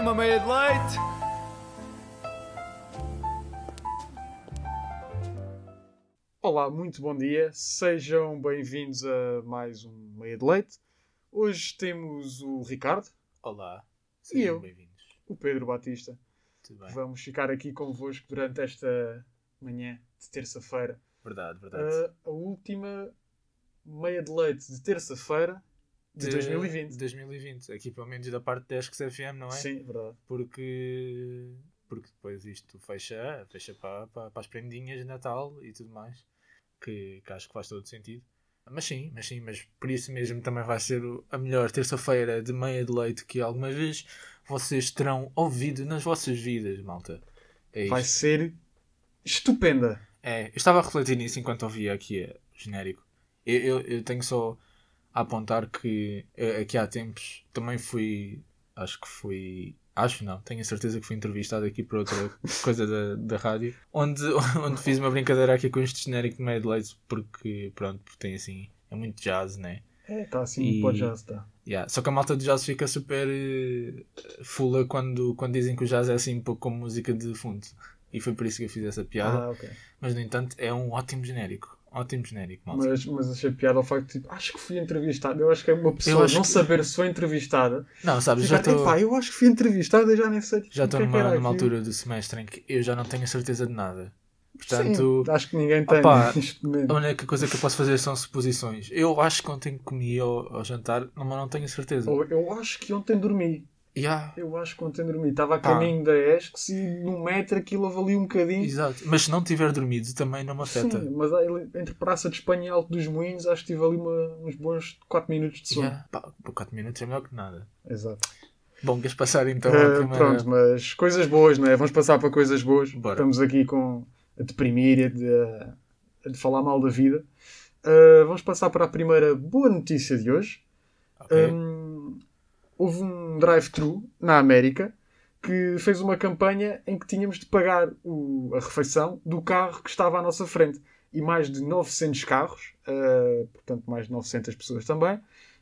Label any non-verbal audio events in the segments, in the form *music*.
Uma meia de leite. Olá, muito bom dia. Sejam bem-vindos a mais um Meia de Leite. Hoje temos o Ricardo, Olá, E eu? o Pedro Batista. Tudo bem? Vamos ficar aqui convosco durante esta manhã de terça-feira. Verdade, verdade. Ah, a última Meia de Leite de terça-feira de, 2020. De 2020. Aqui pelo menos da parte da Esques FM, não é? Sim, verdade. Porque, porque depois isto fecha, fecha para, para, para as prendinhas de Natal e tudo mais. Que, que acho que faz todo sentido. Mas sim, mas sim, mas por isso mesmo também vai ser a melhor terça-feira de meia de leite que alguma vez vocês terão ouvido nas vossas vidas, malta. É Vai ser estupenda. É, eu estava a refletir nisso enquanto ouvia aqui o genérico. Eu, eu, eu tenho só a apontar que eh, aqui há tempos também fui, acho que fui, acho não, tenho a certeza que fui entrevistado aqui por outra *laughs* coisa da, da rádio, onde, *laughs* onde fiz uma brincadeira aqui com este genérico de meio de leite, porque pronto, porque tem assim, é muito jazz, né? É, está assim, E- pode já estar. Yeah. Só que a malta de jazz fica super eh, fula quando, quando dizem que o jazz é assim um pouco como música de fundo. E foi por isso que eu fiz essa piada. Ah, ok. Mas, no entanto, é um ótimo genérico. Ótimo genérico, malta. Mas, mas achei piada ao facto de tipo, acho que fui entrevistada. Eu acho que é uma pessoa não que- saber se foi entrevistada. Não, sabes, já estou "Epá, eu acho que fui entrevistada e já nem sei. já o que estou é numa, numa aquilo." altura do semestre em que eu já não tenho a certeza de nada. Sim, Portanto, acho que ninguém tem Opa, *laughs* a única coisa que eu posso fazer são suposições. Eu acho que ontem comi ao, ao jantar, mas não tenho certeza. Ou Eu acho que ontem dormi. Yeah, Eu acho que ontem dormi. Estava a caminho da ESC e no metro aquilo avalia um bocadinho. exato. Mas se não tiver dormido, também não me afeta. Sim, mas entre Praça de Espanha e Alto dos Moinhos acho que tive ali uma- uns bons 4 minutos de sono. Yeah. Pá, por 4 minutos é melhor que nada. Exato. Bom, queres passar então à primeira... Pronto, mas coisas boas, não é? Vamos passar para coisas boas. Bora. Estamos aqui com a deprimir e a de, a de falar mal da vida. Eh, vamos passar para a primeira boa notícia de hoje. Ok. Hum, houve um drive-thru na América que fez uma campanha em que tínhamos de pagar o- a refeição do carro que estava à nossa frente. E mais de 900 carros, eh, portanto mais de 900 pessoas também,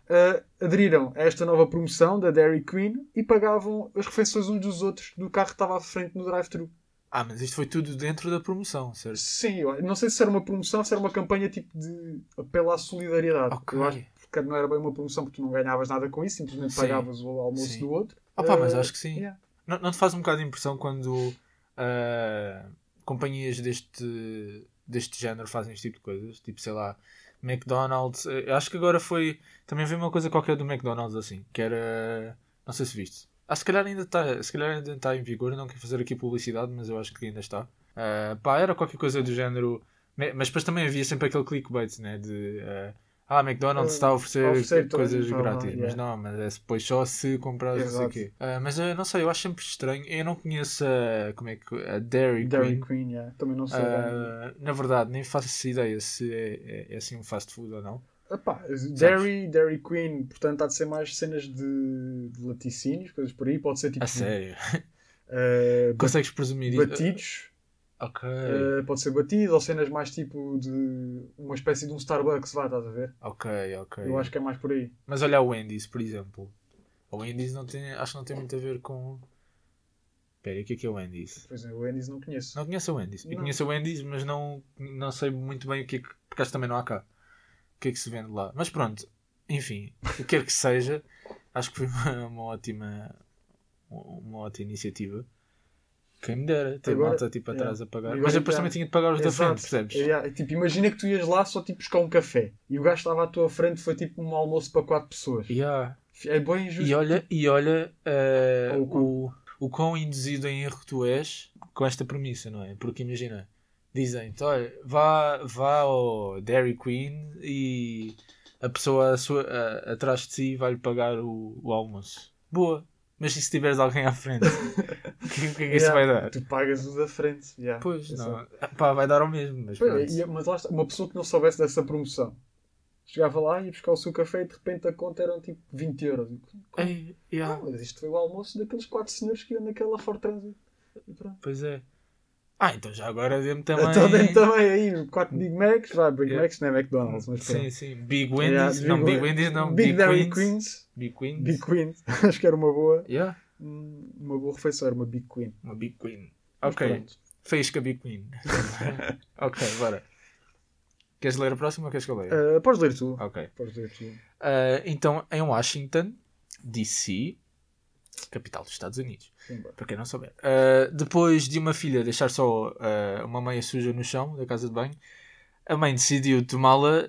eh, aderiram a esta nova promoção da Dairy Queen e pagavam as refeições uns dos outros do carro que estava à frente no drive-thru. Ah, mas isto foi tudo dentro da promoção, certo? Sim, eu não sei se era uma promoção, se era uma campanha tipo de apelo à solidariedade. Ok. Eu acho que não era bem uma promoção porque tu não ganhavas nada com isso, simplesmente Sim. pagavas o almoço Sim. do outro. Ah pá, mas acho que sim. yeah. Não, não te faz um bocado de impressão quando ah, companhias deste, deste género fazem este tipo de coisas? Tipo, sei lá, McDonald's. eh, eu acho que agora foi. Também vi uma coisa qualquer do McDonald's assim, que era. Não sei se viste. Ah, se calhar ainda está se calhar ainda está em vigor, não quero fazer aqui publicidade, mas eu acho que ainda está. Ah, pá, era qualquer coisa do género. Mas depois também havia sempre aquele clickbait, né? De. ah, ah, McDonald's Ah, está a oferecer, oferecer todas, coisas ah, ah, grátis, mas yeah. não, mas é depois só se comprares não sei o quê. Ah, mas eu não sei, eu acho sempre estranho. Eu não conheço a, como é que, a Dairy, Dairy Queen. Queen, yeah. também não sei. Ah, na verdade, nem faço ideia se é, é- é assim um fast food ou não. Epá, Dairy, Dairy Queen, portanto, há de ser mais cenas de, de laticínios, coisas por aí. Pode ser tipo A sério. ba- *laughs* Consegues presumir isso? batidos, Ok, eh, pode ser batido, ou cenas mais tipo de uma espécie de um Starbucks, vá, estás a ver? ok, ok. Eu acho que é mais por aí. Mas olha o Wendy's, por exemplo. O Wendy's não tem, acho que não tem muito a ver com. Espera, e o que é que é o Wendy's? Pois é, o Wendy's não conheço. Não conheço o Wendy's. Eu Não. conheço o Wendy's, mas não, não sei muito bem o que é que. Porque acho que também não há cá. O que é que se vende lá. Mas pronto, enfim, o que quer que seja, acho que foi uma, uma ótima. Uma ótima iniciativa. Quem me dera ter Agora- malta tipo atrás yeah. a pagar. Mas eu depois também tinha de pagar os da frente, percebes? É, é, tipo, imagina que tu ias lá só tipo buscar um café e o gajo estava à tua frente foi tipo um almoço para quatro pessoas. Yeah. É bem injusto. E olha, e olha com- o, o quão induzido em erro tu és com esta premissa, não é? Porque imagina, dizem-te, olha, vá, vá ao Dairy Queen e a pessoa à sua- a- atrás de si vai-lhe pagar o, o almoço. Boa. Mas e se tiveres alguém à frente? O *laughs* que, o que é que isso Yeah, vai dar? Tu pagas o da frente. yeah. Pois, Exato. não. Pá, vai dar ao mesmo, mas Pois, e- mas lá está, uma pessoa que não soubesse dessa promoção chegava lá e ia buscar o seu café e de repente a conta eram tipo 20 euros. Ei, yeah, Ah, mas isto foi o almoço daqueles quatro senhores que iam naquela Ford Transit. Pronto. Pois é. Ah, então já agora dê-me também... Então dentro também aí, 4 Big Macs, vai, Big Yeah. Macs não é McDonald's, mas Sim, pronto. sim. Big Wendy's. Yeah, não, Big Wendy's não. Big, Big, Dairy Queens. Big Queens. Big Queens, *laughs* acho que era uma boa. Yeah. hum, uma boa refeição, era uma Big Queen. Uma Big Queen. Ok. pronto. Faísca Big Queen. *laughs* ok, bora. Queres ler a próxima ou queres que eu leia? Ah, podes ler tu. Ok. Podes ler tu. Uh, então, em Washington, D.C., capital dos Estados Unidos, Sim, bora. para quem não souber, uh, depois de uma filha deixar só uh, uma meia suja no chão da casa de banho, a mãe decidiu tomá-la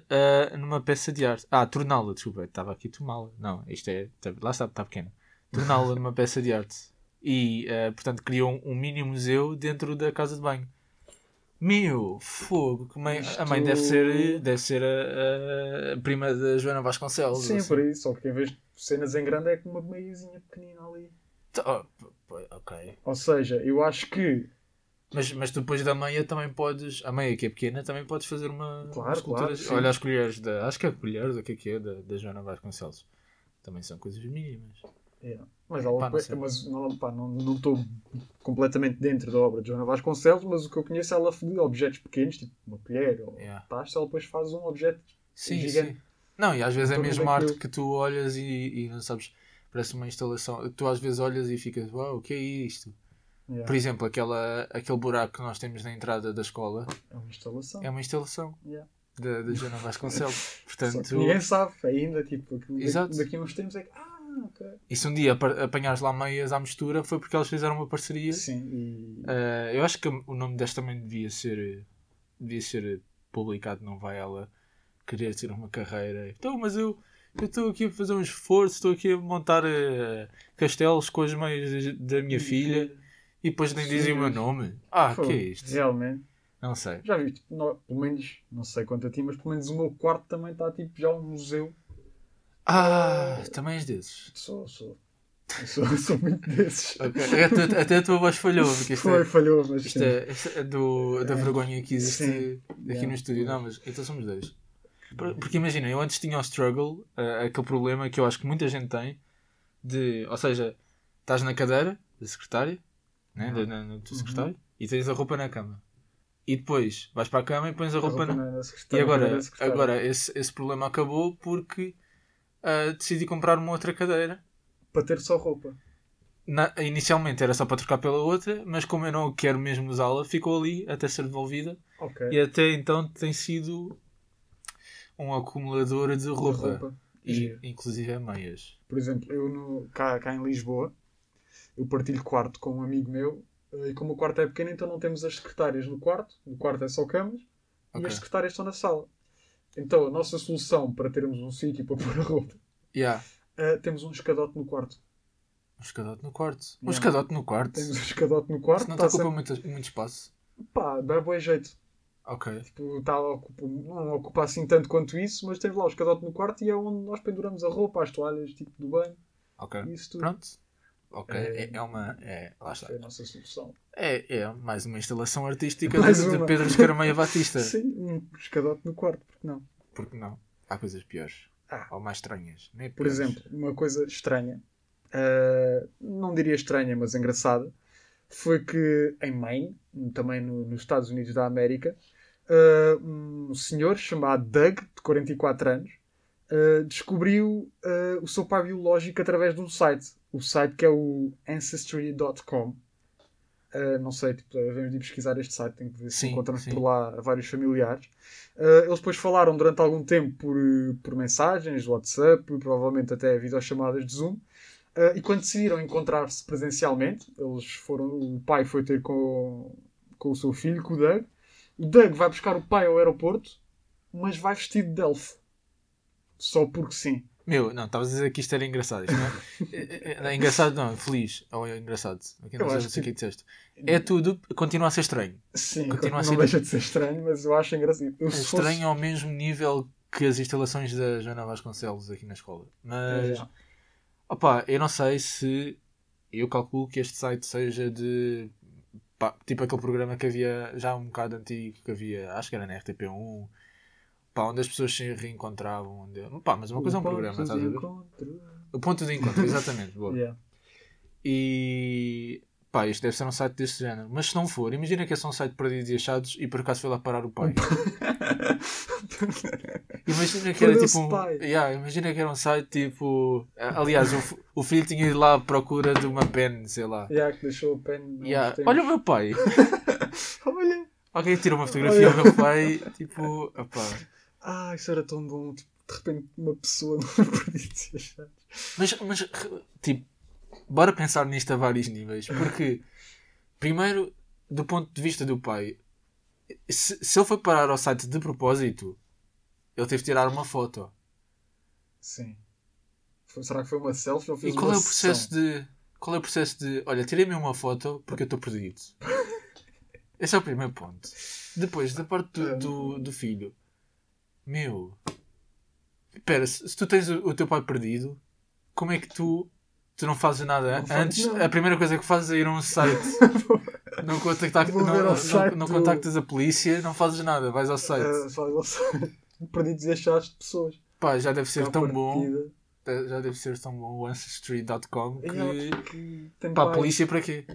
uh, numa peça de arte. Ah, torná-la, desculpa, estava aqui tomá-la. Não, isto é. tá- lá está, está pequena. Torná-la numa peça de arte. E, portanto, criou um, um mini museu dentro da casa de banho. Meu, fogo, que mãe- a mãe deve ser, deve ser a, a prima da Joana Vasconcelos. Sim, assim. por isso. Só que em vez de cenas em grande é com uma meiazinha pequenina ali. Tá, oh, ok. Ou seja, eu acho que. Mas, mas tu depois da meia também podes. A meia que é pequena também podes fazer uma. Claro, claro, sim. Olha as colheres da. Acho que é colheres, o que é que é? Da, da Joana Vasconcelos. Também são coisas mínimas. é. Mas, ela, Pá, não mas não pá, não não estou completamente dentro da obra de Joana Vasconcelos, mas o que eu conheço ela de objetos pequenos, tipo uma colher ou Yeah. taça, ela depois faz um objeto Sim, gigante. sim. Não, e às vezes é mesmo arte que tu olhas e, e não sabes. Parece uma instalação. Tu às vezes olhas e ficas, uau, o que é isto? Yeah. Por exemplo, aquela, aquele buraco que nós temos na entrada da escola É uma instalação. é uma instalação Yeah. da, da Joana *laughs* Vasconcelos. Portanto, ninguém sabe ainda, tipo, Exato. daqui a uns tempos é que. Ah, ok. e se um dia apa- apanhares lá meias à mistura foi porque eles fizeram uma parceria. Sim, e. Uh, eu acho que o nome desta também devia ser, devia ser publicado, não vai ela querer ter uma carreira. Então, mas eu estou aqui a fazer um esforço, estou aqui a montar uh, castelos com as meias da minha filha e depois nem dizem o meu nome. Ah, Pô, que é isto? Realmente. Não sei. Já vi, no- pelo menos, não sei quanto a ti, mas pelo menos o meu quarto também está tipo já um museu. Ah, também és desses. Sou, sou. Eu sou, *laughs* sou muito desses. Ok. Até, até a tua voz falhou, porque isto Foi, é, falhou, mas isto é, isto é do, da É. vergonha que existe Sim. aqui Yeah. no estúdio. Não, mas então somos dois. Por- Porque imagina, eu antes tinha o struggle, eh, aquele problema que eu acho que muita gente tem, de, ou seja, estás na cadeira da secretária, né, da, na, no teu Uhum. secretário, e tens a roupa na cama. E depois vais para a cama e pões a roupa na... não era E agora, agora esse, esse problema acabou porque ah, decidi comprar uma outra cadeira. Para ter só roupa. Na- inicialmente era só para trocar pela outra, mas como eu não quero mesmo usá-la, ficou ali até ser devolvida. Ok. E até então tem sido um acumulador de De roupa. roupa. E, inclusive é meias. Por exemplo, eu no, cá, cá em Lisboa, eu partilho quarto com um amigo meu, eh, e como o quarto é pequeno, então não temos as secretárias no quarto, o quarto é só camas, Ok. e as secretárias estão na sala. Então, a nossa solução para termos um sítio para *laughs* pôr a roupa, Yeah. eh, temos um escadote no quarto. Um escadote no quarto. Um Yeah. escadote no quarto. Temos um escadote no quarto, Isso não te tá ocupa sempre- muito, muito espaço. pá, dá bom jeito. Ok. Tipo, tá, ocupa, não ocupa assim tanto quanto isso, mas temos lá o escadote no quarto e é onde nós penduramos a roupa, as toalhas, tipo do banho, Ok. isso tudo. Pronto. Ok. É- É, é uma. É, lá está. Foi a nossa solução. É, é mais uma instalação artística Mais de, de uma. Pedro Escarameia Batista. *laughs* Sim, um escadote no quarto, porque não? Porque não? Há coisas piores. Ah. Ou mais estranhas. Nem Por piores. exemplo, uma coisa estranha, ah, não diria estranha, mas engraçada, foi que em Maine, também no- nos Estados Unidos da América, um senhor chamado Doug, de 44 anos, ah, descobriu ah, o seu pai biológico através de um site. O site que é o Ancestry.com. Ah, não sei, tipo, devemos de pesquisar este site, tenho que ver se Sim, encontramos sim. por lá vários familiares. Eles depois falaram durante algum tempo por, eh, por mensagens, WhatsApp, provavelmente até videochamadas de Zoom. Ah, e quando decidiram encontrar-se presencialmente, eles foram, o pai foi ter com, com o seu filho, com o Doug. O Doug vai buscar o pai ao aeroporto, mas vai vestido de elfo. Só porque sim. Meu, não, estavas a dizer que isto era engraçado. Isto não é, *laughs* é, é- é engraçado, não, feliz. Ou é engraçado. Aqui não sei, não sei o que- disseste. É tudo, continua a ser estranho. Sim, Continua a não ser- deixa de ser estranho, mas eu acho engraçado. Eu, É estranho fosse- ao mesmo nível que as instalações da Joana Vasconcelos aqui na escola. Mas, É. opá, eu não sei se. Eu calculo que este site seja de. Pá, tipo aquele programa que havia já um bocado antigo, que havia, acho que era na RTP1, pá, onde as pessoas se reencontravam. Onde, pá, mas uma coisa é um programa, estás a ver? O ponto de encontro, exatamente. boa. *laughs* Yeah. E pá, isto deve ser um site deste género. Mas se não for, imagina que é só um site de perdidos e achados e por acaso foi lá parar o pai. *laughs* imagina que era tipo um. Yeah, imagina que era um site tipo. Aliás, o, o filho tinha ido lá à procura de uma pen, sei lá. Já que deixou o pen. Yeah. Olha o meu pai. *laughs* Olha. Alguém tirou uma fotografia Olha. ao meu pai, tipo. Opá. Ah, isso era tão bom. Tipo, de repente, uma pessoa *laughs* não perdido se achar. Mas, mas, tipo, bora pensar nisto a vários níveis. Porque, primeiro, do ponto de vista do pai, se, se ele foi parar ao site de propósito, ele teve de tirar uma foto. Sim. Foi- será que foi uma selfie ou fez E qual uma é o processo sessão? de. Qual é o processo de. Olha, tirei-me uma foto porque eu estou perdido. *laughs* Esse é o primeiro ponto. Depois, da parte do, do, do filho. Meu. Espera, se, se tu tens o, o teu pai perdido, como é que tu. Tu não fazes nada Não antes? A primeira coisa que fazes é ir a um site. *laughs* não, contactar, Vou não, não- site não do- contactas a polícia, não fazes nada, vais ao site. Faz ao site. *laughs* Perdidos e achados de pessoas. Pá, já deve ser À tão bom. partida. Já deve ser tão bom o Ancestry.com que. há que tem Pá, a polícia para quê?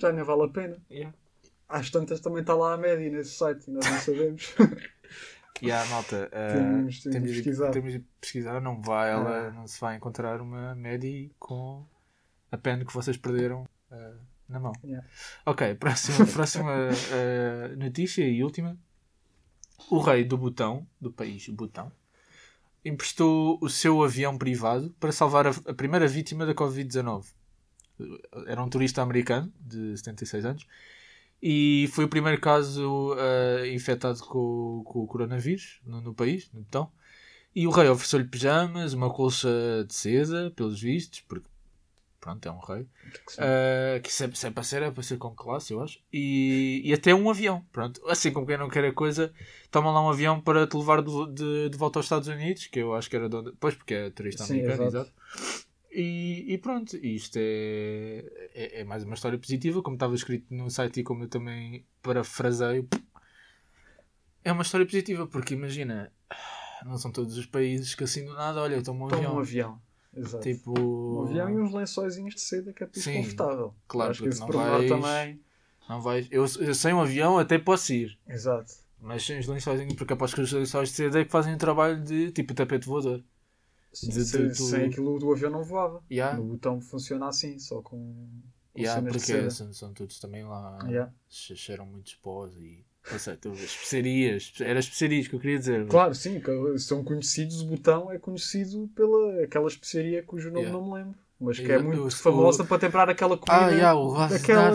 Já nem vale a pena. Às tantas também está lá a média nesse site e nós não sabemos. *laughs* E a malta, uh, Temos- temos temos, de pesquisar. temos de pesquisar, não vai, ela Ah. não se vai encontrar uma Medi com a pen que vocês perderam uh, na mão. Yeah. Ok, próxima, *laughs* próxima uh, notícia e última. O rei do Butão, do país Butão, emprestou o seu avião privado para salvar a, a primeira vítima da Covid-19. Era um turista americano de 76 anos e foi o primeiro caso ah, infectado com, com o coronavírus no, no país, no Butão. E o rei ofereceu-lhe pijamas, uma colcha de seda, pelos vistos, porque pronto, é um rei. Ah, que sempre, sempre a ser, é para ser com classe, eu acho. E, e até um avião, pronto. Assim como quem não quer a coisa, toma lá um avião para te levar de, de, de volta aos Estados Unidos, que eu acho que era de onde... Pois, porque é turista Sim, americano, exato. exato. E, e pronto, isto é, é, é mais uma história positiva, como estava escrito no site e como eu também parafraseio. É uma história positiva, porque imagina, não são todos os países que assim do nada, olha, eu tomo um Toma avião. um avião. Exato. Tipo, Um avião e uns lençóizinhos de seda que é Sim, confortável. claro, Acho que não vais- também. não vais. Eu, eu sem um avião até posso ir. Exato. Mas sem os lençóis, porque aposto que os lençóis de seda é que fazem o trabalho de tipo tapete voador. Sim, De- sem, do- sem aquilo do avião não voava. Yeah. No botão funciona assim, só com, Yeah, porque são, são todos também lá. Yeah. che- Cheiram muitos pós e. Não sei, tu- as especiarias. Era as especiarias que eu queria dizer. Claro, sim, são conhecidos, o botão é conhecido pela aquela especiaria cujo nome Yeah. não me lembro. Mas que é Yeah, muito o- famosa para temperar aquela comida. Ah, yeah, o Ras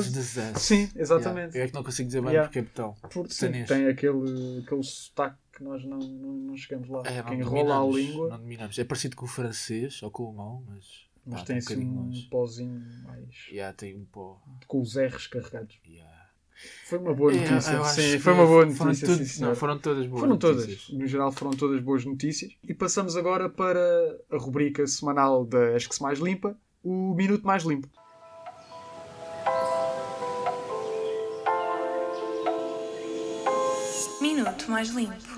Zé. Sim, exatamente. Eu é que não consigo dizer bem Yeah. porque é botão. Porque sim, Sanês. tem aquele, aquele sotaque que nós não, não, não chegamos lá. É, não que enrola a língua, Não dominamos. É parecido com o francês ou com o alemão, mas. mas pá, tem um assim um longe. pozinho mais. Yeah, tem um pó. com os R's carregados. Yeah. Foi uma boa Yeah, notícia. acho sim, foi uma boa foram notícia. tudo- sim, senhor. não, foram todas boas Foram todas, notícias. no geral foram todas boas notícias. E passamos agora para a rubrica semanal da Acho que se mais limpa, o Minuto Mais Limpo. Minuto mais limpo.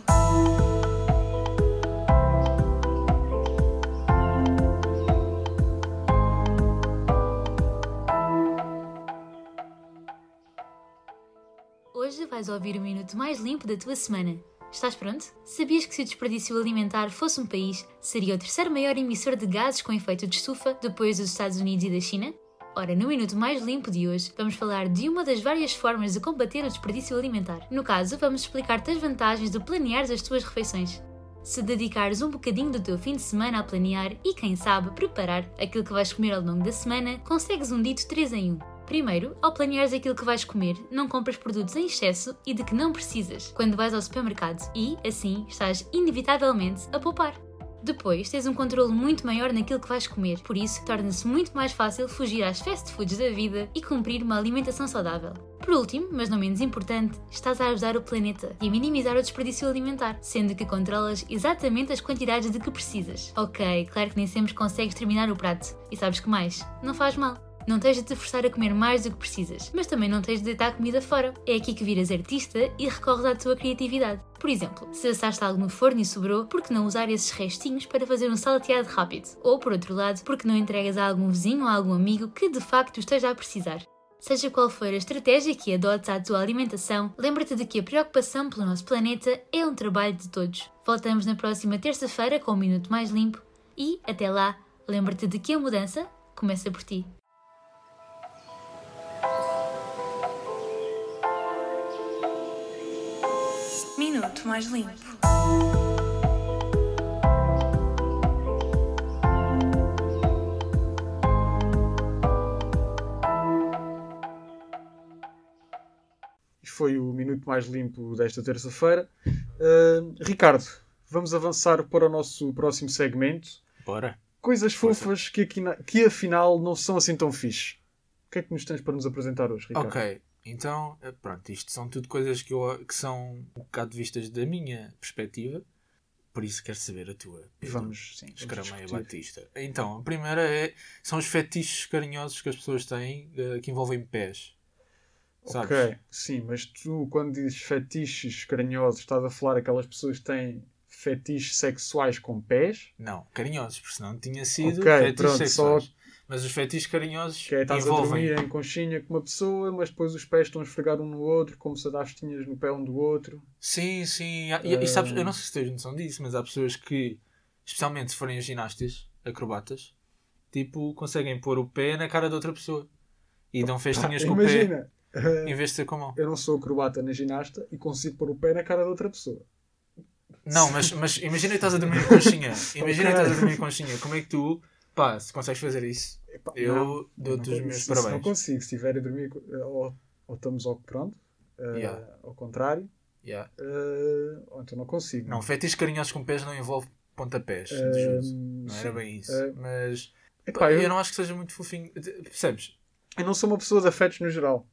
Hoje vais ouvir o minuto mais limpo da tua semana. Estás pronto? Sabias que se o desperdício alimentar fosse um país, seria o terceiro maior emissor de gases com efeito de estufa depois dos Estados Unidos e da China? Ora, no minuto mais limpo de hoje, vamos falar de uma das várias formas de combater o desperdício alimentar. No caso, vamos explicar-te as vantagens de planeares as tuas refeições. Se dedicares um bocadinho do teu fim de semana a planear e, quem sabe, preparar aquilo que vais comer ao longo da semana, consegues um dito 3 em 1. Primeiro, ao planeares aquilo que vais comer, não compras produtos em excesso e de que não precisas quando vais ao supermercado e, assim, estás inevitavelmente a poupar. Depois, tens um controle muito maior naquilo que vais comer, por isso torna-se muito mais fácil fugir às fast foods da vida e cumprir uma alimentação saudável. Por último, mas não menos importante, estás a ajudar o planeta e a minimizar o desperdício alimentar, sendo que controlas exatamente as quantidades de que precisas. Ok, claro que nem sempre consegues terminar o prato. E sabes que mais? Não faz mal. Não tens de te forçar a comer mais do que precisas, mas também não tens de deitar comida fora. É aqui que viras artista e recorres à tua criatividade. Por exemplo, se assaste algo no forno e sobrou, por que não usar esses restinhos para fazer um salteado rápido? Ou, por outro lado, por que não entregas a algum vizinho ou a algum amigo que de facto esteja a precisar? Seja qual for a estratégia que adotes à tua alimentação, lembra-te de que a preocupação pelo nosso planeta é um trabalho de todos. Voltamos na próxima terça-feira com um minuto mais limpo e, até lá, lembra-te de que a mudança começa por ti. Minuto mais limpo. Foi o minuto mais limpo desta terça-feira. Uh, Ricardo, vamos avançar para o nosso próximo segmento. Bora. Coisas fofas que, aqui na- que afinal não são assim tão fixe. O que é que nos tens para nos apresentar hoje, Ricardo? Ok, então, eh, pronto, isto são tudo coisas que, eu, que são um bocado vistas da minha perspectiva, por isso quero saber a tua. Vamos, sim. Escarameia. Batista. Então, a primeira é, são os fetiches carinhosos que as pessoas têm eh, que envolvem pés. Sabes? Ok, sim, mas tu, quando dizes fetiches carinhosos, estás a falar aquelas pessoas que têm fetiches sexuais com pés? Não, carinhosos, porque senão tinha sido Ok, fetiches pronto, sexuais. Mas os fetiches carinhosos Que é estás a envolvem. dormir em conchinha com uma pessoa, mas depois os pés estão a esfregar um no outro, como se a tinhas no pé um do outro. Sim, sim. E, e sabes, eu não sei se tens noção disso, mas há pessoas que, especialmente se forem ginastas, acrobatas, tipo, conseguem pôr o pé na cara de outra pessoa. E dão festinhas com o pé Imagina, em vez de ser com a mão. eu não sou acrobata nem ginasta e consigo pôr o pé na cara de outra pessoa. Não, mas, mas imagina que estás a dormir em conchinha. *laughs* Imagina que Ok. estás a dormir em conchinha. Como é que tu, pá, se consegues fazer isso? Epá, Eu dou-te os meus isso- isso Não parabéns. consigo. Se estiver a dormir, ou, ou estamos ao pronto, eh, Yeah. ao contrário, Yeah. eh, ou então não consigo. Não, fetiches carinhosos com pés não envolve pontapés. Juízo. Não era bem isso. Eh, Mas Epá, pá, eu, eu não acho que seja muito fofinho. Percebes? eu não sou uma pessoa de afetos no geral,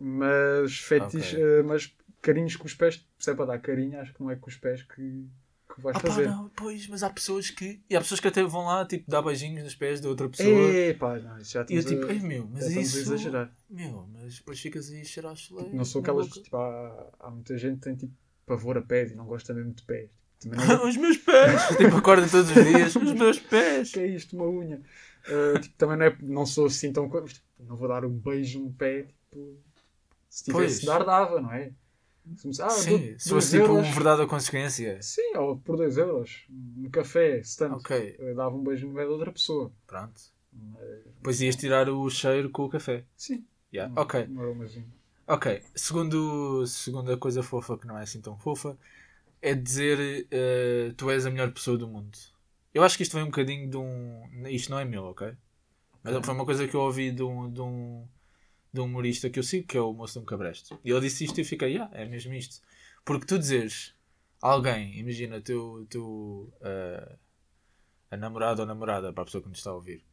mas fetiches, Ok. eh, mas carinhos com os pés, se é para dar carinho, acho que não é com os pés que, que vais Ah, pá, fazer. não, pois, mas há pessoas que. E há pessoas que até vão lá, tipo, dar beijinhos nos pés de outra pessoa. Epá, não, isso já E eu estamos, tipo, a, meu, mas estamos isso. exagerar. Meu, mas depois ficas aí a cheirar a chulé. Não sou aquelas, boca. tipo, há, há muita gente que tem tipo pavor a pés e não gosta mesmo de pés. *laughs* Não é os meus pés! *laughs* tipo, acorda todos os dias, os meus pés! que é isto, uma unha. Uh, tipo, também não, é, não sou assim tão. co- Não vou dar um beijo no pé, tipo. Se tivesse Pois. dar, dava, não é? Ah, Sim, se fosse tipo euros. um verdade ou consequência. Sim, ou por 2 euros. No café, se tanto. Ok, Eu dava um beijo no pé de outra pessoa. pronto. Depois ias tirar o cheiro com o café. sim. Yeah. um- Ok, Um ok. Segundo, segunda coisa fofa que não é assim tão fofa é dizer eh, tu és a melhor pessoa do mundo. Eu acho que isto vem um bocadinho de um. Isto não é meu, ok? Mas foi uma coisa que eu ouvi de um, de um, de um humorista que eu sigo, que é o Moço de um Cabresto. E ele disse isto e eu fiquei, ah, é mesmo isto. Porque tu dizes a alguém, imagina teu, teu eh, a namorada ou namorada, para a pessoa que nos está a ouvir,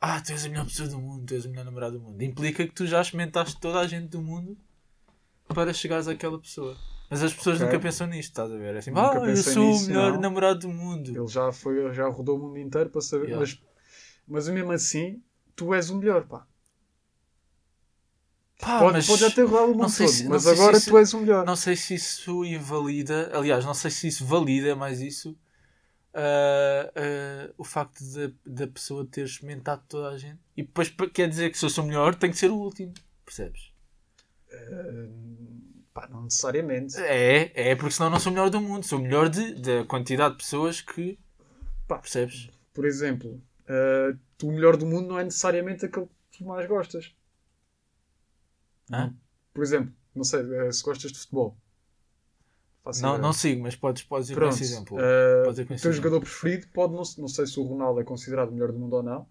ah, tu és a melhor pessoa do mundo, tu és a melhor namorada do mundo. Implica que tu já experimentaste toda a gente do mundo para chegares àquela pessoa. Mas as pessoas Ok. nunca pensam nisto, estás a ver? É assim, Nunca ah, eu sou nisso, o melhor não. namorado do mundo. Ele já, foi, já rodou o mundo inteiro para saber. Yeah. Mas, mas mesmo assim, tu és o melhor, pá. Pá, pode, mas pode já ter rodado o mundo todo, se- mas agora isso- tu és o melhor. não sei se isso invalida, aliás, não sei se isso valida mais isso, ah, ah, o facto da pessoa ter experimentado toda a gente. E depois quer dizer que se eu sou melhor, tem que ser o último. Percebes? Eh, pá, não necessariamente. É, é porque senão não sou o melhor do mundo. Sou o melhor da quantidade de pessoas que. Pá. Percebes? Por exemplo, tu, o melhor do mundo não é necessariamente aquele que tu mais gostas. Hã? Por exemplo, não sei eh, se gostas de futebol. Não, ideia. não sigo, mas podes, podes ir com Pronto. esse exemplo. Podes ir com o teu jogador preferido pode não, não sei se o Ronaldo é considerado o melhor do mundo ou não,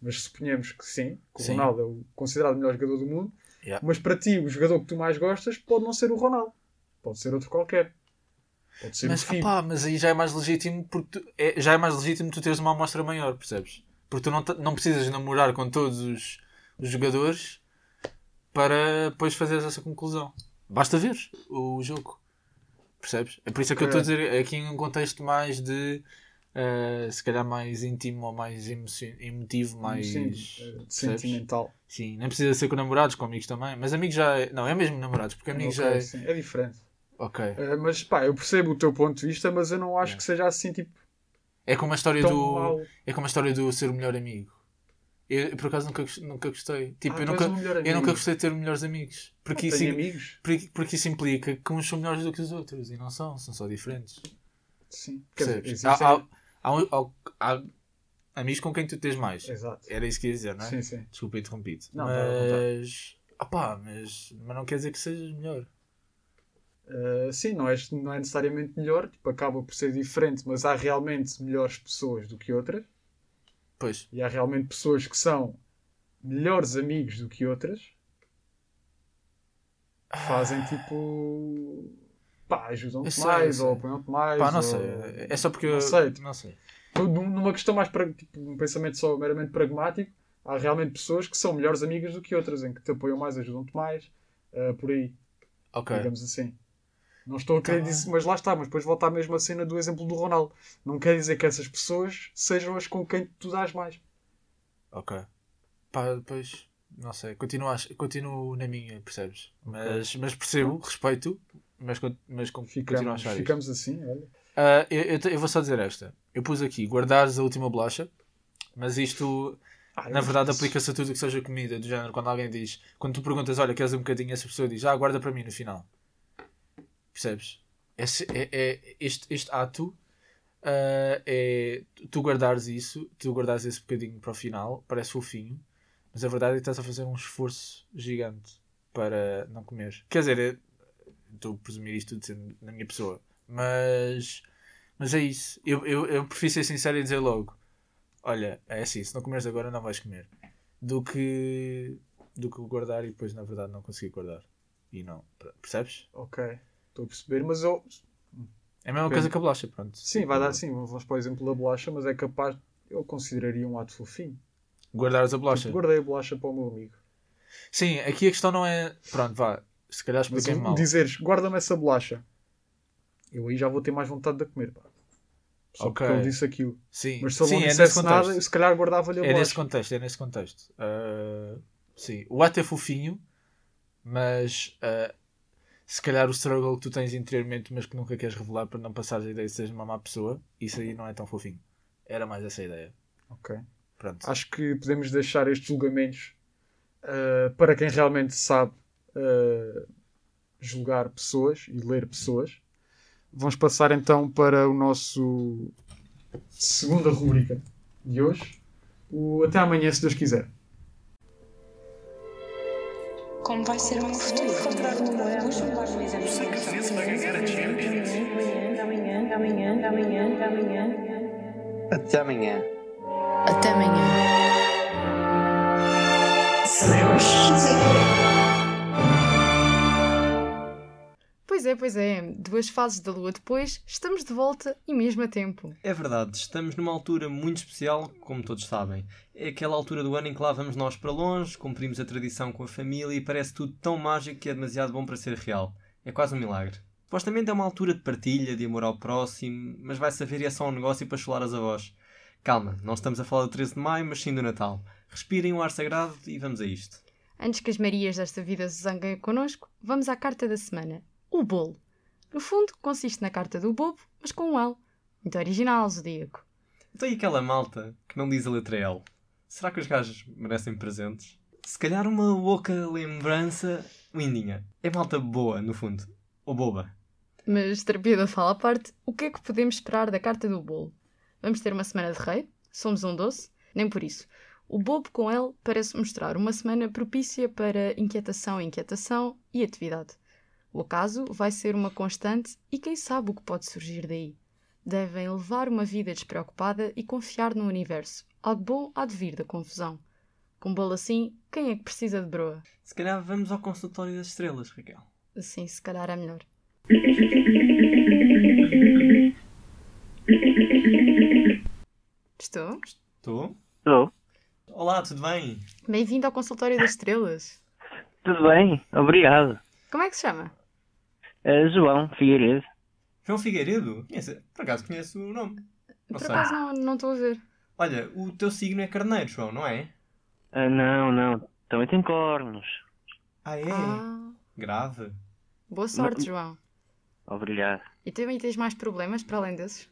mas suponhamos que sim, que o Sim. Ronaldo é o considerado o melhor jogador do mundo. Yeah. Mas para ti, o jogador que tu mais gostas pode não ser o Ronaldo, pode ser outro qualquer. Pode ser Mas, Figo. opá, mas aí já é mais legítimo porque tu, é, já é mais legítimo tu teres uma amostra maior, percebes? Porque tu não, não precisas namorar com todos os, os jogadores para depois fazeres essa conclusão. Basta ver o jogo. Percebes? É por isso é que eu estou a dizer aqui em um contexto mais de eh, se calhar mais íntimo ou mais emotivo, mais Sim, eh, sentimental. Sim, nem precisa ser com namorados, com amigos também. Mas amigos já é. Não, é mesmo namorados, porque amigos Ok, já é. sim, é diferente. Ok. Eh, mas pá, eu percebo o teu ponto de vista, mas eu não acho Yeah. que seja assim tipo É como a história do. mau. É como a história do ser o melhor amigo. Eu, por acaso nunca, nunca gostei. Tipo, Ah, eu, nunca, eu nunca gostei de ter melhores amigos. Porque Não isso, amigos. porque, porque isso implica que uns são melhores do que os outros. E não são, são só diferentes. Sim. Percebes? Há, há, há, há- amigos com quem tu tens mais. Exato. Era isso que ia dizer, não é? Sim, sim. Desculpa, interrompi-te. Não, mas. Opá, mas. Mas não quer dizer que sejas melhor. Uh, sim, não é, não é necessariamente melhor, tipo, acaba por ser diferente, mas há realmente melhores pessoas do que outras. Pois. E há realmente pessoas que são melhores amigos do que outras. Que fazem tipo. pá, ajudam-te Eu sei, mais eu ou apoiam-te mais. Pá, não ou- sei. É só porque eu. Não sei. Não sei. Num- numa questão mais pra, tipo, um pensamento só meramente pragmático, há realmente pessoas que são melhores amigas do que outras, em que te apoiam mais, ajudam-te mais, uh, por aí, Ok. digamos assim. Não estou a querer Tá dizer, bem. mas lá está, mas depois volta à mesma cena do exemplo do Ronaldo. Não quer dizer que essas pessoas sejam as com quem tu dás mais. Ok. Pá, depois. Não sei. Continuo, continuo na minha, percebes? Mas, mas percebo, respeito, mas, mas con- continuo a Ficamos, achar isto. ficamos assim, olha. Ah, eu, eu eu vou só dizer esta. Eu pus aqui guardares a última bolacha, mas isto Ah, na verdade aplica-se a tudo que seja comida, do género quando alguém diz, quando tu perguntas, olha, queres um bocadinho, essa pessoa diz, ah, guarda para mim no final. Percebes? Esse, é, é- este, este ato ah, é tu guardares isso, tu guardares esse bocadinho para o final, parece fofinho, mas a verdade é que estás a fazer um esforço gigante para não comer. Quer dizer, é- estou a presumir isto tudo sendo na minha pessoa, mas, mas é isso. Eu, eu, eu prefiro ser sincero e dizer logo: olha, é assim, se não comeres agora, não vais comer, do que, do que guardar e depois, na verdade, não conseguir guardar. E não, percebes? Ok, estou a perceber, mas eu. É a mesma coisa que a bolacha, pronto. Sim, vai dar sim, vamos para o exemplo da bolacha, mas é capaz. Eu consideraria um ato fofinho. Guardares a bolacha. Tipo, guardei a bolacha para o meu amigo. Sim, aqui a questão não é. Pronto, vá. Se calhar Mas expliquei o- mal. dizeres, guarda-me essa bolacha, eu aí já vou ter mais vontade de comer. Pá. Só Ok. porque ele disse aquilo. Sim, Mas se ele sim não é dissesse nada, eu se calhar guardava-lhe a É nesse bolacha. contexto, é nesse contexto. Ah, sim, o ato é fofinho, mas ah, se calhar o struggle que tu tens interiormente, mas que nunca queres revelar para não passar a ideia de seres uma má pessoa, isso aí não é tão fofinho. Era mais essa a ideia. Ok. Pronto. Acho que podemos deixar estes julgamentos uh, para quem realmente sabe uh, julgar pessoas e ler pessoas. Vamos passar então para o nosso segunda rubrica de hoje. O Até amanhã, se Deus quiser. Como vai ser o meu futuro? Até amanhã. Até amanhã. Pois é, pois é. Duas fases da lua depois, estamos de volta e mesmo a tempo. É verdade, estamos numa altura muito especial, como todos sabem. É aquela altura do ano em que lá vamos nós para longe, cumprimos a tradição com a família e parece tudo tão mágico que é demasiado bom para ser real. É quase um milagre. Supostamente é uma altura de partilha, de amor ao próximo, mas vai saber e é só um negócio para chular as avós. Calma, não estamos a falar do 13 de maio, mas sim do Natal. Respirem o ar sagrado e vamos a isto. Antes que as Marias desta vida se zanguem connosco, vamos à carta da semana. O bolo. No fundo, consiste na carta do bobo, mas com um L. Muito original, Zodíaco. Então e aquela malta que não diz a letra L? Será que os gajos merecem presentes? Se calhar uma louca lembrança lindinha. É malta boa, no fundo. Ou boba. Mas, terapia da fala à parte, o que é que podemos esperar da carta do bolo? Vamos ter uma semana de rei? Somos um doce? Nem por isso. O bobo com L parece mostrar uma semana propícia para inquietação, inquietação e atividade. O acaso vai ser uma constante e quem sabe o que pode surgir daí. Devem levar uma vida despreocupada e confiar no universo. Algo bom há de vir da confusão. Com bolo assim, quem é que precisa de broa? Se calhar vamos ao consultório das estrelas, Raquel. Assim, se calhar é melhor. Estou? Estou? Estou. Olá, tudo bem? Bem-vindo ao consultório das estrelas. Tudo bem? Obrigado. Como é que se chama? João Figueiredo. João Figueiredo? Conhece? Por acaso conheço o nome. Não Por sei. acaso não não estou a ver. Olha, o teu signo é carneiro, João, não é? Ah, não, não. Também tem cornos. Ah, é? Ah, Grave. boa sorte, Mas- João. Obrigado. E também tens mais problemas para além desses?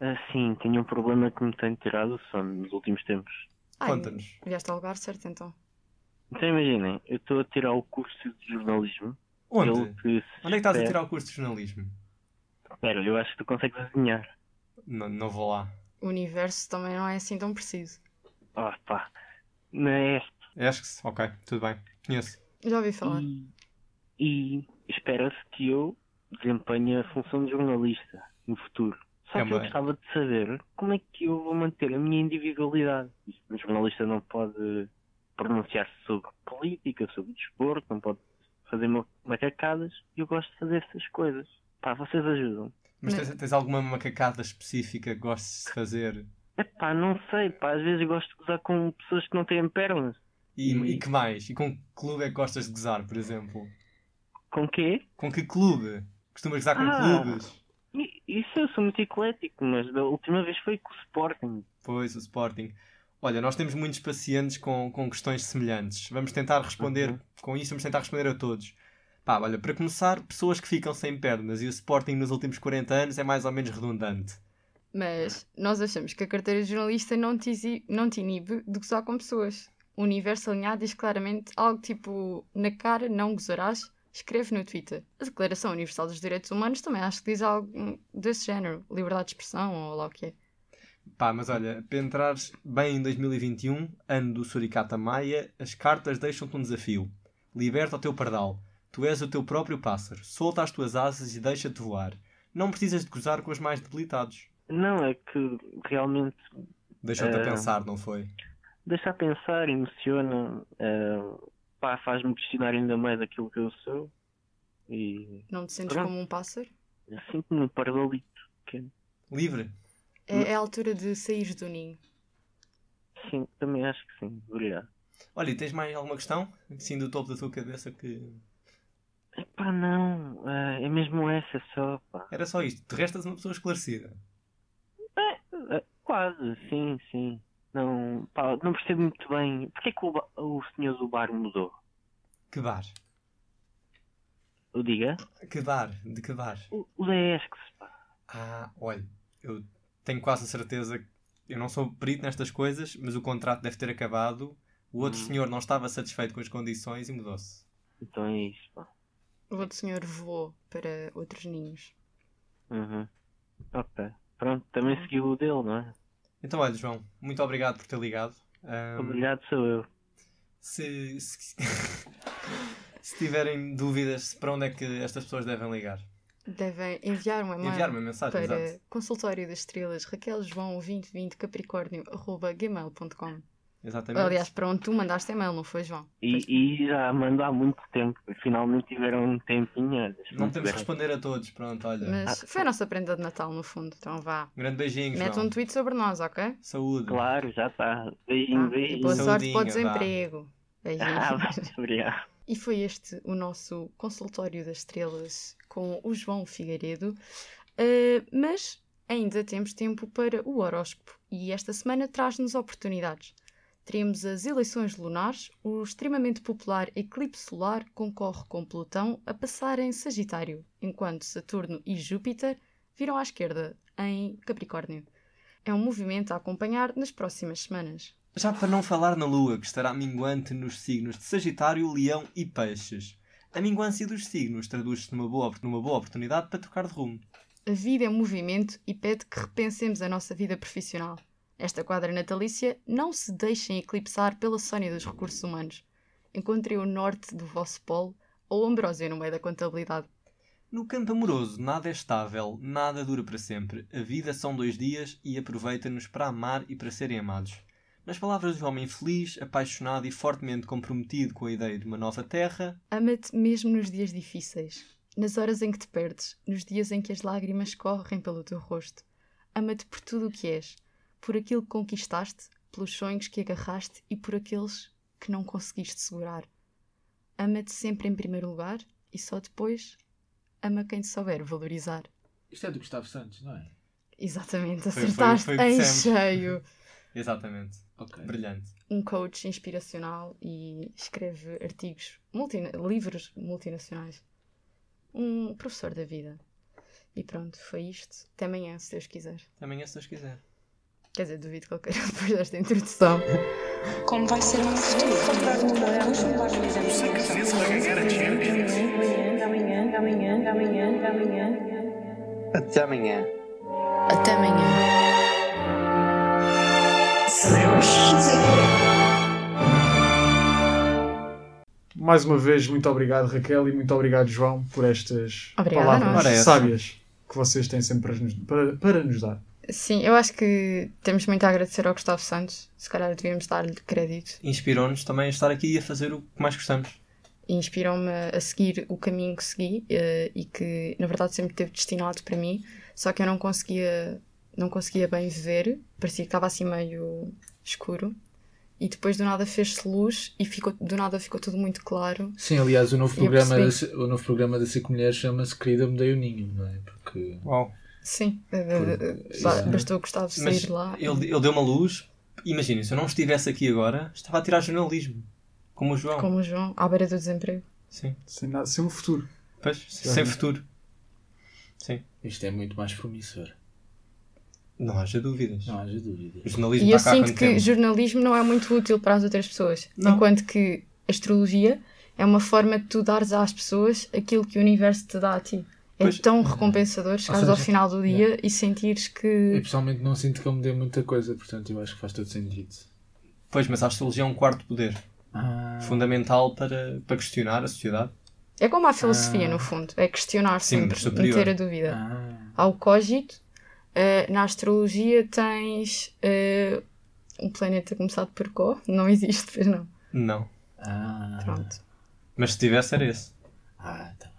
Ah, sim, tenho um problema que me tem tirado o sono nos últimos tempos. Conta-nos. Vieste ao lugar certo então. Então imaginem, eu estou a tirar o curso de jornalismo. Onde? Onde é que estás a tirar o curso de jornalismo? Espera, eu acho que tu consegues adivinhar. Não, não vou lá. O universo também não é assim tão preciso. Ah, pá. Na este. Acho que se. Ok, tudo bem. Conheço. Já ouvi falar. E, e espera-se que eu desempenhe a função de jornalista no futuro. Só É que eu uma- gostava de saber como é que eu vou manter a minha individualidade. Um jornalista não pode pronunciar-se sobre política, sobre desporto, não pode fazer ma- macacadas. E eu gosto de fazer essas coisas. Pá, vocês ajudam. Mas tens, tens alguma macacada específica que gostes de fazer? Epá, não sei, pá, às vezes eu gosto de gozar com pessoas que não têm pernas. E, e que mais? E com que clube é que gostas de gozar, por exemplo? Com quê? Com que clube? Costumas gozar com Ah. clubes? I- Isso eu sou muito eclético, mas da última vez foi com o Sporting. Pois, o Sporting. Olha, nós temos muitos pacientes com, com questões semelhantes. Vamos tentar responder Uhum. com isso, vamos tentar responder a todos. Pá, olha, para começar, pessoas que ficam sem pernas e o Sporting nos últimos 40 anos é mais ou menos redundante. Mas nós achamos que a carteira de jornalista não te, exi- não te inibe de gozar com pessoas. O universo alinhado diz claramente algo tipo: na cara não gozarás. Escreve no Twitter. A Declaração Universal dos Direitos Humanos também acho que diz algo desse género. Liberdade de expressão ou lá o que é. Pá, mas olha, para entrares bem em 2021, ano do Suricata Maia, as cartas deixam-te um desafio. Liberta o teu pardal. Tu és o teu próprio pássaro. Solta as tuas asas e deixa-te voar. Não precisas de gozar com os mais debilitados. Não, é que realmente Deixou-te a É. pensar, não foi? deixa a pensar, emociona, eh, pá, faz-me questionar ainda mais aquilo que eu sou. E Não te sentes Pronto. como um pássaro? eu sinto-me um pardalito. pequeno. Livre. É, é a altura de sair do ninho. Sim, também acho que sim. Obrigado. Olha, e tens mais alguma questão? Sim, do topo da tua cabeça que. Epá, não. eh, é mesmo essa só, pá. Era só isto. De restas uma pessoa esclarecida. Eh, quase, sim, sim. Não, pá, não percebo muito bem. Porquê que o, o senhor do bar mudou? Que bar? Eu diga? Que bar? De que bar? O, o da Esques, pá. Ah, olha, eu tenho quase a certeza que eu não sou perito nestas coisas, mas o contrato deve ter acabado. O outro Hum. senhor não estava satisfeito com as condições e mudou-se. Então é isso, pá. O outro senhor voou para outros ninhos. Uhum. Ok. Pronto, também seguiu o dele, não é? Então, olha, João, muito obrigado por ter ligado. Ahm, Obrigado, sou eu. se, se, *laughs* se tiverem dúvidas para onde é que estas pessoas devem ligar, Devem enviar uma enviar uma mensagem, para exato. consultório das estrelas Raquel João 2020 Capricórnio arroba gmail.com Exatamente. Aliás, para onde tu mandaste e-mail, não foi, João? Pois- E, e já mando há muito tempo. Finalmente tiveram um tempinho. não temos que responder a todos, pronto, olha. Mas foi a nossa prenda de Natal, no fundo. Então vá. Um grande beijinho, Mete João. um tweet sobre nós, ok? Saúde. Claro, já está. Beijinho? E beijinho. boa sorte para o vá. desemprego. Ah, *laughs* Beijinhos. obrigado. E foi este o nosso consultório das estrelas com o João Figueiredo. Uh, mas ainda temos tempo para o horóscopo e esta semana traz-nos oportunidades. Teremos as eleições lunares, o extremamente popular eclipse solar concorre com Plutão a passar em Sagitário, enquanto Saturno e Júpiter viram à esquerda, em Capricórnio. É um movimento a acompanhar nas próximas semanas. Já para não falar na Lua, que estará minguante nos signos de Sagitário, Leão e Peixes. A minguância dos signos traduz-se numa boa, numa boa oportunidade para trocar de rumo. A vida é um movimento e pede que repensemos a nossa vida profissional. Esta quadra natalícia não se deixem eclipsar pela Sónia dos recursos humanos. Encontrem o norte do vosso polo ou Ambrósio no meio da contabilidade. No campo amoroso, nada é estável, nada dura para sempre. A vida são dois dias e aproveita-nos para amar e para serem amados. Nas palavras de um homem feliz, apaixonado e fortemente comprometido com a ideia de uma nova terra, Ama-te mesmo nos dias difíceis, nas horas em que te perdes, nos dias em que as lágrimas correm pelo teu rosto. Ama-te por tudo o que és, por aquilo que conquistaste, pelos sonhos que agarraste e por aqueles que não conseguiste segurar. Ama-te sempre em primeiro lugar e só depois ama quem te souber valorizar. Isto é do Gustavo Santos, não é? Exatamente, Foi- foi- acertaste foi o que em cheio. *laughs* exatamente, Ok. brilhante. Um coach inspiracional e escreve artigos, multina- livros multinacionais. Um professor da vida. E pronto, foi isto. Até amanhã, se Deus quiser. Amanhã, se Deus quiser. Quer dizer, duvido que ele queira *laughs* depois desta introdução. Como vai ser o meu futuro? Até amanhã. Até amanhã. Mais uma vez, muito obrigado Raquel e muito obrigado João por estas Obrigada palavras nós. Sábias que vocês têm sempre para nos, para, para nos dar. Sim, eu acho que temos muito a agradecer ao Gustavo Santos. Se calhar devíamos dar-lhe crédito. Inspirou-nos também a estar aqui e a fazer o que mais gostamos. E inspiram-me a seguir o caminho que segui eh, e que, na verdade, sempre teve destinado para mim. Só que eu não conseguia, não conseguia bem ver. Parecia que estava assim meio escuro. E depois do nada fez-se luz e ficou, do nada ficou tudo muito claro. Sim, aliás, o novo programa, da, percebi. C- o novo programa da Cinco Mulheres chama-se Querida Mudei o Ninho, não é? Porque. Uau. Sim, eh, Por- eh, ba- Exato. bastou o Gustavo sair Mas de lá. ele, ele deu uma luz. Imaginem, se eu não estivesse aqui agora, estava a tirar jornalismo. Como o João. Como o João, à beira do desemprego. Sim. Sem, nada, sem um futuro. Pois, sem futuro. Sim. Isto é muito mais promissor. Não haja dúvidas. Não haja dúvida. O jornalismo E eu sinto que tempo? jornalismo não é muito útil para as outras pessoas. Não. Enquanto que astrologia é uma forma de tu dares às pessoas aquilo que o universo te dá a ti. É Pois. tão recompensador chegares ao final do dia e sentires Eu que. pessoalmente não sinto que eu me dê muita coisa, portanto eu acho que faz todo sentido. Pois, mas a astrologia é um quarto poder. Ah, Fundamental para, para questionar a sociedade. É como a filosofia, Ah. no fundo. É questionar Sim, sempre, mas superior. meter a dúvida. ah, Há o cogito. Eh, na astrologia tens eh, um planeta começado por Có. *laughs* Não existe, pois não. Não. ah, Pronto. Mas se tivesse, era esse. Ah, tá.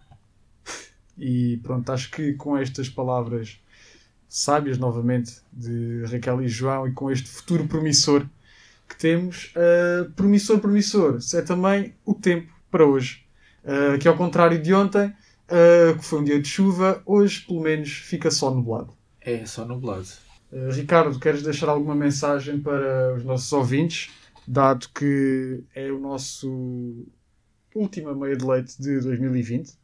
E pronto, acho que com estas palavras sábias novamente de Raquel e João e com este futuro promissor que temos, uh, promissor, promissor, se é também o tempo para hoje. Uh, que ao contrário de ontem, uh, que foi um dia de chuva, hoje pelo menos fica só nublado. É só nublado. Uh, Ricardo, queres deixar alguma mensagem para os nossos ouvintes, dado que é o nosso última meia de leite de 2020?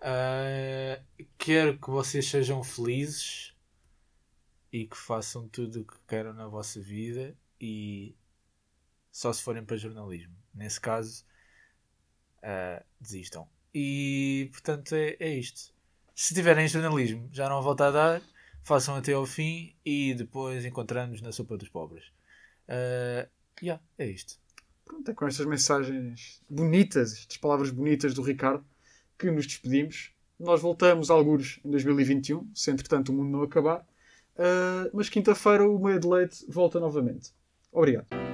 Ah, quero que vocês sejam felizes e que façam tudo o que queiram na vossa vida e só se forem para jornalismo. Nesse caso, ah, desistam. E portanto é, é isto. Se tiverem jornalismo, já não volta a dar, façam até ao fim e depois encontramos na sopa dos pobres. Ah, yeah, é isto. Pronto, é com estas mensagens bonitas, estas palavras bonitas do Ricardo, que nos despedimos. Nós voltamos algures em 2021, se entretanto o mundo não acabar. Ah, mas quinta-feira o Meia de Leite volta novamente. Obrigado.